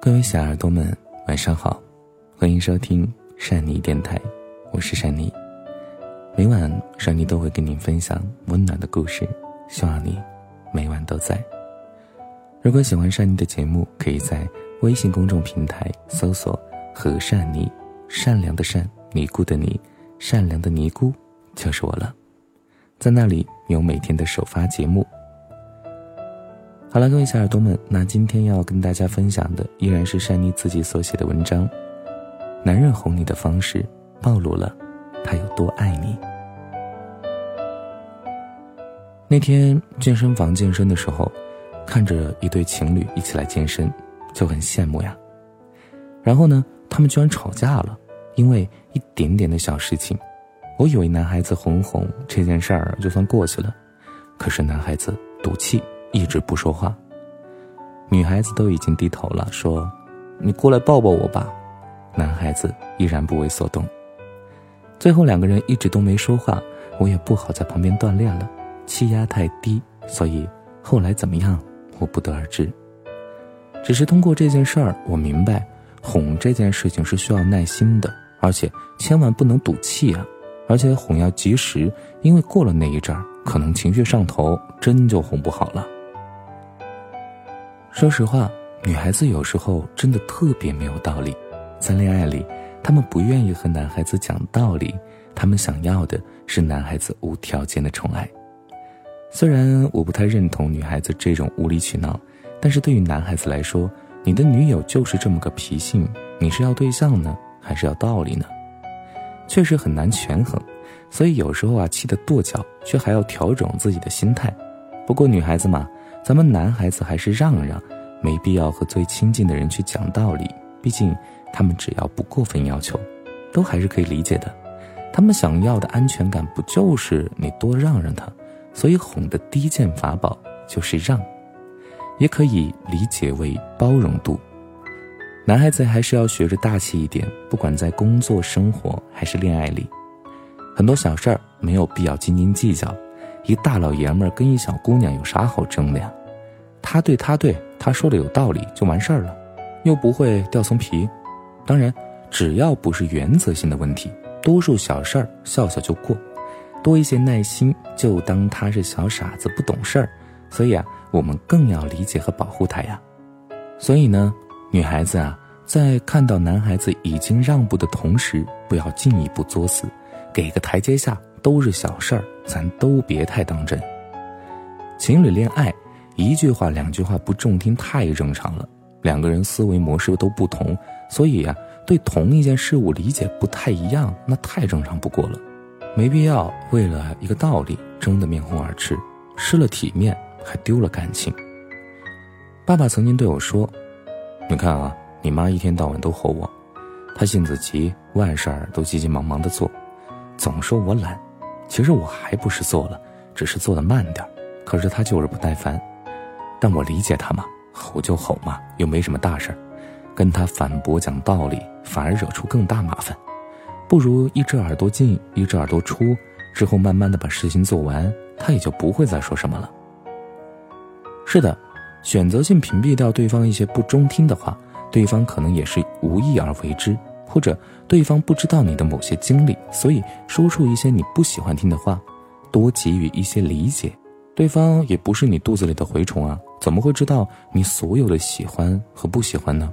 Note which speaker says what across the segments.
Speaker 1: 各位小耳朵们，晚上好，欢迎收听善妮电台，我是善妮。每晚善妮都会跟您分享温暖的故事，希望你每晚都在。如果喜欢善妮的节目，可以在微信公众平台搜索“和善妮”，善良的善，尼姑的尼，善良的尼姑就是我了。在那里有每天的首发节目。好了，各位小耳朵们，那今天要跟大家分享的依然是珊妮自己所写的文章。男人哄你的方式暴露了他有多爱你。那天健身房健身的时候，看着一对情侣一起来健身，就很羡慕呀。然后呢，他们居然吵架了，因为一点点的小事情。我以为男孩子哄哄这件事儿就算过去了，可是男孩子赌气。一直不说话，女孩子都已经低头了，说：“你过来抱抱我吧。”男孩子依然不为所动。最后两个人一直都没说话，我也不好在旁边锻炼了，气压太低，所以后来怎么样，我不得而知。只是通过这件事儿，我明白，哄这件事情是需要耐心的，而且千万不能赌气啊，而且哄要及时，因为过了那一阵儿，可能情绪上头，真就哄不好了。说实话，女孩子有时候真的特别没有道理。在恋爱里，她们不愿意和男孩子讲道理，她们想要的是男孩子无条件的宠爱。虽然我不太认同女孩子这种无理取闹，但是对于男孩子来说，你的女友就是这么个脾性，你是要对象呢，还是要道理呢？确实很难权衡，所以有时候啊，气得跺脚，却还要调整自己的心态。不过女孩子嘛。咱们男孩子还是让让，没必要和最亲近的人去讲道理。毕竟，他们只要不过分要求，都还是可以理解的。他们想要的安全感，不就是你多让让他？所以，哄的第一件法宝就是让，也可以理解为包容度。男孩子还是要学着大气一点，不管在工作、生活还是恋爱里，很多小事儿没有必要斤斤计较。一大老爷们儿跟一小姑娘有啥好争的呀？他对他对，他说的有道理就完事儿了，又不会掉层皮。当然，只要不是原则性的问题，多数小事儿笑笑就过，多一些耐心，就当他是小傻子不懂事儿。所以啊，我们更要理解和保护他呀。所以呢，女孩子啊，在看到男孩子已经让步的同时，不要进一步作死，给个台阶下，都是小事儿，咱都别太当真。情侣恋爱。一句话两句话不中听太正常了，两个人思维模式都不同，所以呀，对同一件事物理解不太一样，那太正常不过了，没必要为了一个道理争得面红耳赤，失了体面还丢了感情。爸爸曾经对我说：“你看啊，你妈一天到晚都吼我，她性子急，万事儿都急急忙忙的做，总说我懒，其实我还不是做了，只是做的慢点儿可是她就是不耐烦。”但我理解他嘛，吼就吼嘛，又没什么大事儿，跟他反驳讲道理，反而惹出更大麻烦，不如一只耳朵进，一只耳朵出，之后慢慢的把事情做完，他也就不会再说什么了。是的，选择性屏蔽掉对方一些不中听的话，对方可能也是无意而为之，或者对方不知道你的某些经历，所以说出一些你不喜欢听的话，多给予一些理解。对方也不是你肚子里的蛔虫啊，怎么会知道你所有的喜欢和不喜欢呢？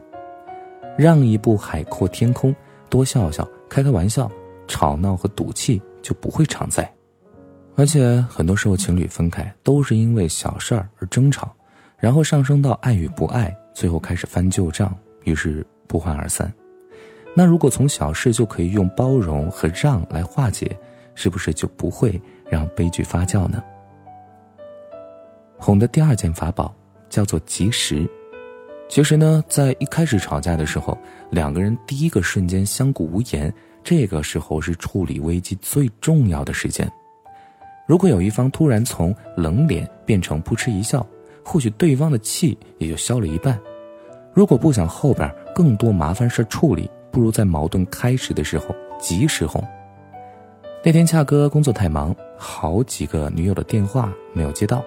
Speaker 1: 让一步海阔天空，多笑笑，开开玩笑，吵闹和赌气就不会常在。而且很多时候情侣分开都是因为小事儿而争吵，然后上升到爱与不爱，最后开始翻旧账，于是不欢而散。那如果从小事就可以用包容和让来化解，是不是就不会让悲剧发酵呢？哄的第二件法宝叫做及时。其实呢，在一开始吵架的时候，两个人第一个瞬间相顾无言，这个时候是处理危机最重要的时间。如果有一方突然从冷脸变成扑哧一笑，或许对方的气也就消了一半。如果不想后边更多麻烦事处理，不如在矛盾开始的时候及时哄。那天恰哥工作太忙，好几个女友的电话没有接到。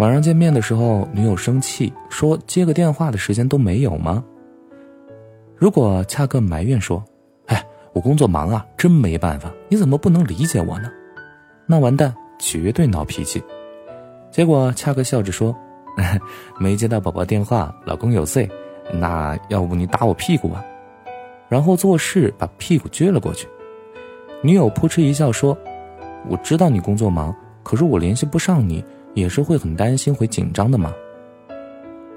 Speaker 1: 晚上见面的时候，女友生气说：“接个电话的时间都没有吗？”如果恰克埋怨说：“哎，我工作忙啊，真没办法，你怎么不能理解我呢？”那完蛋，绝对闹脾气。结果恰克笑着说：“ 没接到宝宝电话，老公有罪，那要不你打我屁股吧？”然后做事把屁股撅了过去。女友扑哧一笑说：“我知道你工作忙，可是我联系不上你，也是会很担心、会紧张的嘛。”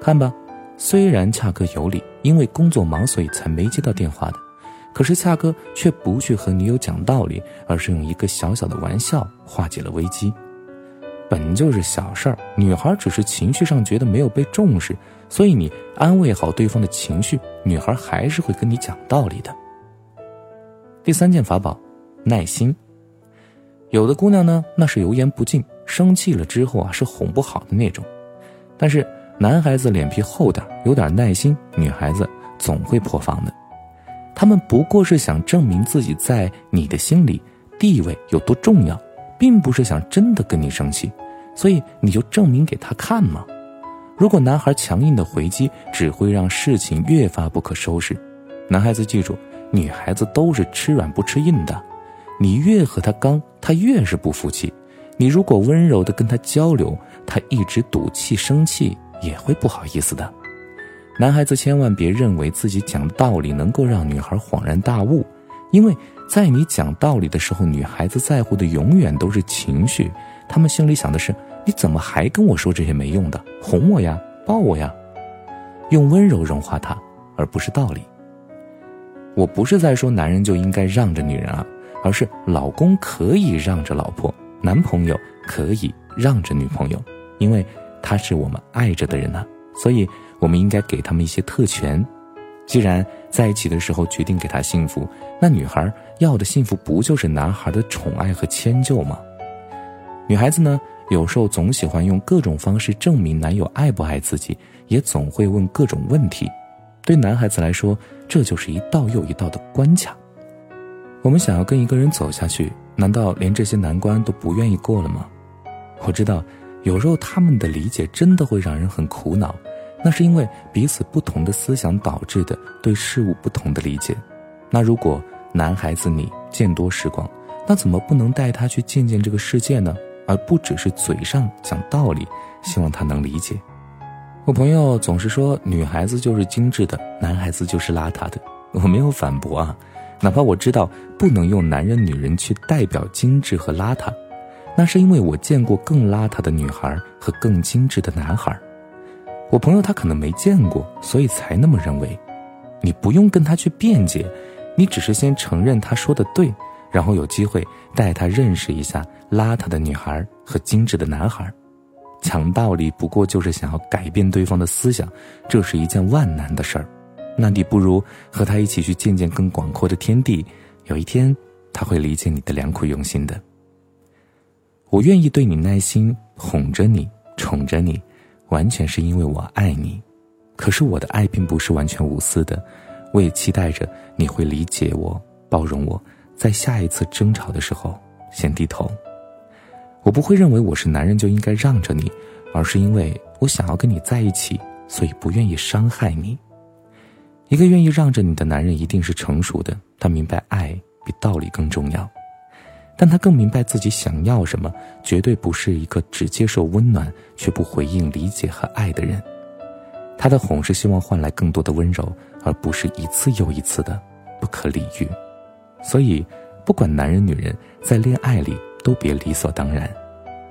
Speaker 1: 看吧，虽然恰哥有理，因为工作忙所以才没接到电话的，可是恰哥却不去和女友讲道理，而是用一个小小的玩笑化解了危机。本就是小事儿，女孩只是情绪上觉得没有被重视，所以你安慰好对方的情绪，女孩还是会跟你讲道理的。第三件法宝，耐心。有的姑娘呢，那是油盐不进，生气了之后啊是哄不好的那种，但是。男孩子脸皮厚点，有点耐心，女孩子总会破防的。他们不过是想证明自己在你的心里地位有多重要，并不是想真的跟你生气，所以你就证明给他看嘛。如果男孩强硬的回击，只会让事情越发不可收拾。男孩子记住，女孩子都是吃软不吃硬的，你越和他刚，他越是不服气。你如果温柔的跟他交流，他一直赌气生气。也会不好意思的，男孩子千万别认为自己讲道理能够让女孩恍然大悟，因为在你讲道理的时候，女孩子在乎的永远都是情绪，他们心里想的是你怎么还跟我说这些没用的，哄我呀，抱我呀，用温柔融化他，而不是道理。我不是在说男人就应该让着女人啊，而是老公可以让着老婆，男朋友可以让着女朋友，因为。他是我们爱着的人呢，所以我们应该给他们一些特权。既然在一起的时候决定给他幸福，那女孩要的幸福不就是男孩的宠爱和迁就吗？女孩子呢，有时候总喜欢用各种方式证明男友爱不爱自己，也总会问各种问题。对男孩子来说，这就是一道又一道的关卡。我们想要跟一个人走下去，难道连这些难关都不愿意过了吗？我知道。有时候他们的理解真的会让人很苦恼，那是因为彼此不同的思想导致的对事物不同的理解。那如果男孩子你见多识广，那怎么不能带他去见见这个世界呢？而不只是嘴上讲道理，希望他能理解。我朋友总是说女孩子就是精致的，男孩子就是邋遢的。我没有反驳啊，哪怕我知道不能用男人女人去代表精致和邋遢。那是因为我见过更邋遢的女孩和更精致的男孩，我朋友他可能没见过，所以才那么认为。你不用跟他去辩解，你只是先承认他说的对，然后有机会带他认识一下邋遢的女孩和精致的男孩。讲道理不过就是想要改变对方的思想，这是一件万难的事儿。那你不如和他一起去见见更广阔的天地，有一天他会理解你的良苦用心的。我愿意对你耐心哄着你、宠着你，完全是因为我爱你。可是我的爱并不是完全无私的，我也期待着你会理解我、包容我，在下一次争吵的时候先低头。我不会认为我是男人就应该让着你，而是因为我想要跟你在一起，所以不愿意伤害你。一个愿意让着你的男人一定是成熟的，他明白爱比道理更重要。但他更明白自己想要什么，绝对不是一个只接受温暖却不回应理解和爱的人。他的哄是希望换来更多的温柔，而不是一次又一次的不可理喻。所以，不管男人女人，在恋爱里都别理所当然。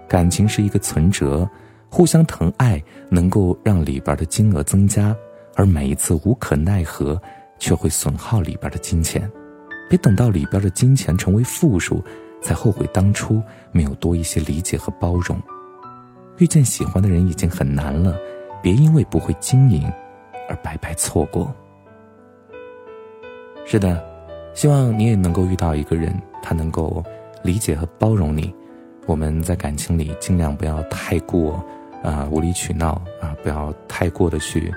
Speaker 1: 感情是一个存折，互相疼爱能够让里边的金额增加，而每一次无可奈何，却会损耗里边的金钱。别等到里边的金钱成为负数。才后悔当初没有多一些理解和包容。遇见喜欢的人已经很难了，别因为不会经营而白白错过。是的，希望你也能够遇到一个人，他能够理解和包容你。我们在感情里尽量不要太过啊无理取闹啊，不要太过的去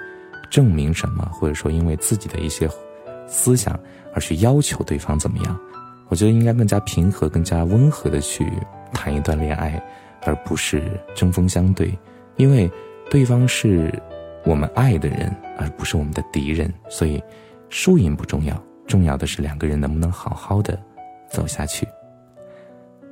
Speaker 1: 证明什么，或者说因为自己的一些思想而去要求对方怎么样。我觉得应该更加平和、更加温和的去谈一段恋爱，而不是针锋相对。因为对方是我们爱的人，而不是我们的敌人，所以输赢不重要，重要的是两个人能不能好好的走下去。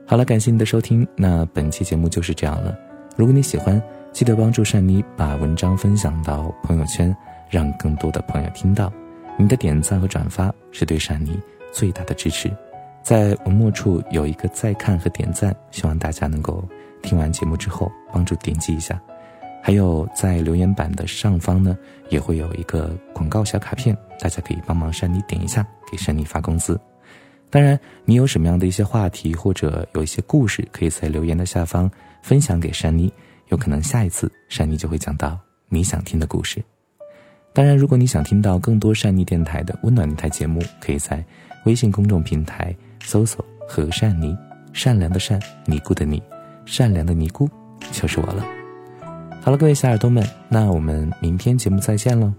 Speaker 1: 好了，感谢你的收听，那本期节目就是这样了。如果你喜欢，记得帮助善妮把文章分享到朋友圈，让更多的朋友听到。你的点赞和转发是对善妮最大的支持。在文末处有一个再看和点赞，希望大家能够听完节目之后帮助点击一下。还有在留言板的上方呢，也会有一个广告小卡片，大家可以帮忙珊妮点一下，给珊妮发工资。当然，你有什么样的一些话题或者有一些故事，可以在留言的下方分享给珊妮，有可能下一次珊妮就会讲到你想听的故事。当然，如果你想听到更多善妮电台的温暖电台节目，可以在微信公众平台搜索“和善妮”，善良的善，尼姑的尼，善良的尼姑就是我了。好了，各位小耳朵们，那我们明天节目再见喽！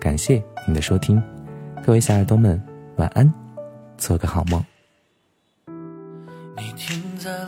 Speaker 1: 感谢您的收听，各位小耳朵们，晚安，做个好梦。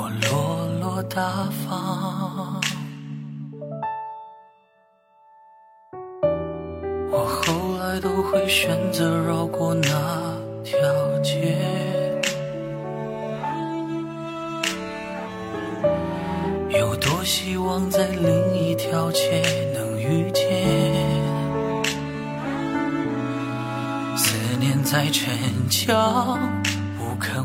Speaker 2: 我落落大方。我后来都会选择绕过那条街。有多希望在另一条街能遇见，思念在逞强，不肯，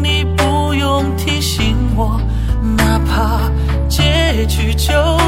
Speaker 2: 结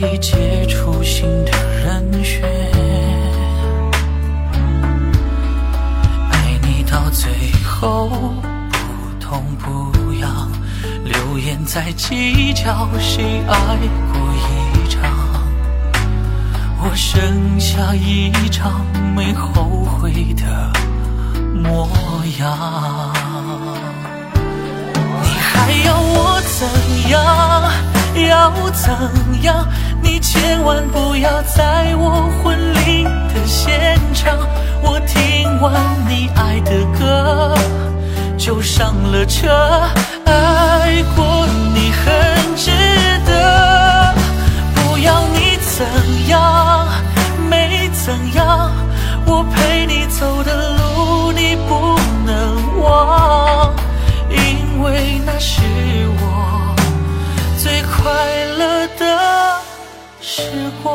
Speaker 2: 一切初心的人选。爱你到最后不痛不痒，流言在计较，谁爱过一场？我剩下一张没后悔的模样。你还要我怎样？要怎样？千万不要在我婚礼的现场，我听完你爱的歌就上了车。爱过你很值得，不要你怎样，没怎样，我陪你走的路你不能忘，因为那是我时光。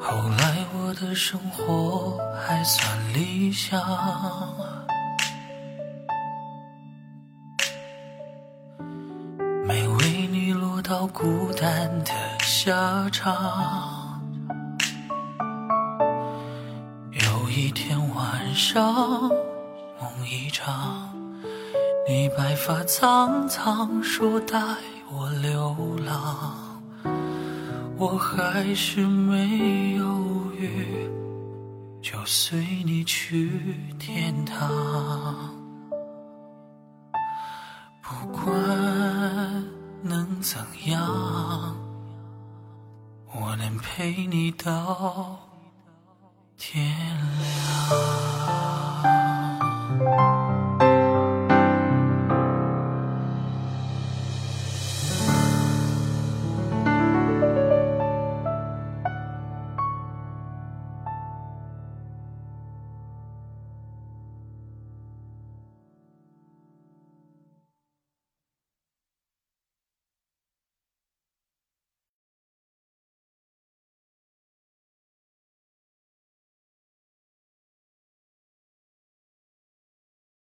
Speaker 2: 后来我的生活还算理想，没为你落到孤单的下场。有一天晚上，梦一场，你白发苍苍，说带我流浪，我还是没犹豫，就随你去天堂。不管能怎样，我能陪你到天亮。